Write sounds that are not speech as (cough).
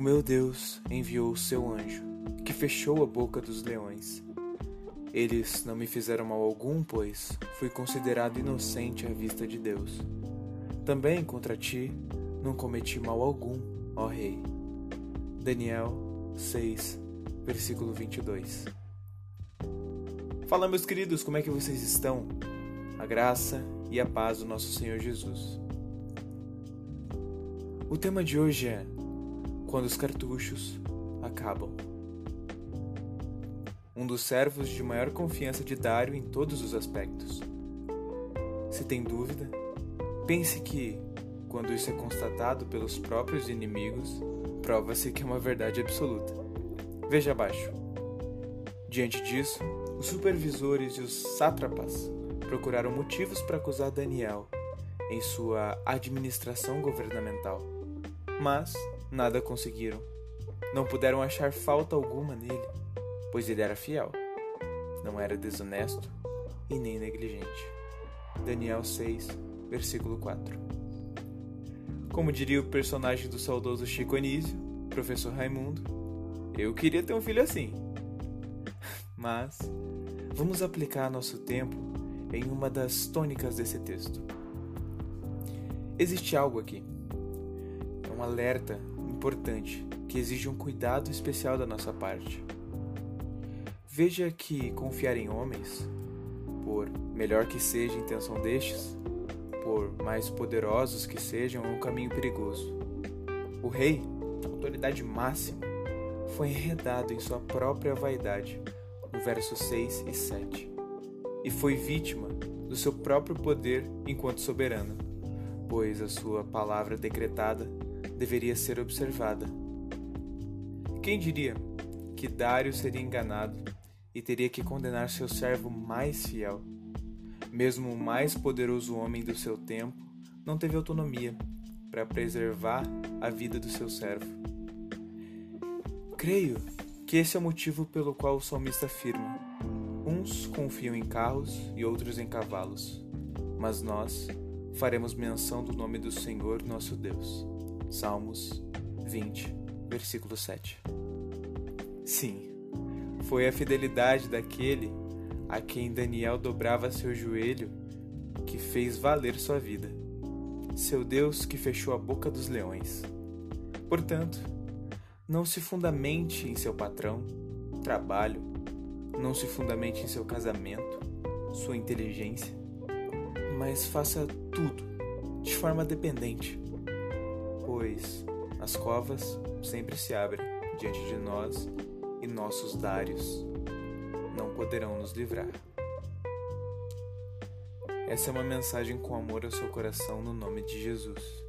meu Deus enviou o seu anjo, que fechou a boca dos leões. Eles não me fizeram mal algum, pois fui considerado inocente à vista de Deus. Também contra ti não cometi mal algum, ó Rei. Daniel 6, versículo 22. Fala, meus queridos, como é que vocês estão? A graça e a paz do nosso Senhor Jesus. O tema de hoje é Quando os cartuchos acabam. Um dos servos de maior confiança de Dário em todos os aspectos. Se tem dúvida, pense que, quando isso é constatado pelos próprios inimigos, prova-se que é uma verdade absoluta. Veja abaixo. Diante disso, os supervisores e os sátrapas procuraram motivos para acusar Daniel em sua administração governamental, mas nada conseguiram. Não puderam achar falta alguma nele, pois ele era fiel, não era desonesto e nem negligente. Daniel 6, versículo 4. Como diria o personagem do saudoso Chico Anísio, professor Raimundo, eu queria ter um filho assim. (laughs) Mas vamos aplicar nosso tempo em uma das tônicas desse texto. Existe algo aqui. É um alerta importante que exige um cuidado especial da nossa parte. Veja que confiar em homens, por melhor que seja a intenção destes, por mais poderosos que sejam, é um caminho perigoso. O rei, autoridade máxima, foi enredado em sua própria vaidade no verso 6 e 7, e foi vítima do seu próprio poder enquanto soberano, pois a sua palavra decretada deveria ser observada. Quem diria que Dário seria enganado e teria que condenar seu servo mais fiel? Mesmo o mais poderoso homem do seu tempo não teve autonomia para preservar a vida do seu servo. Creio que esse é o motivo pelo qual o salmista afirma: Uns confiam em carros e outros em cavalos, mas nós faremos menção do nome do Senhor nosso Deus. Salmos 20, versículo 7. Sim, foi a fidelidade daquele a quem Daniel dobrava seu joelho que fez valer sua vida. Seu Deus que fechou a boca dos leões. Portanto, não se fundamente em seu patrão, trabalho, não se fundamente em seu casamento, sua inteligência, mas faça tudo de forma dependente, pois as covas sempre se abrem diante de nós e nossos dários não poderão nos livrar. Essa é uma mensagem com amor ao seu coração no nome de Jesus.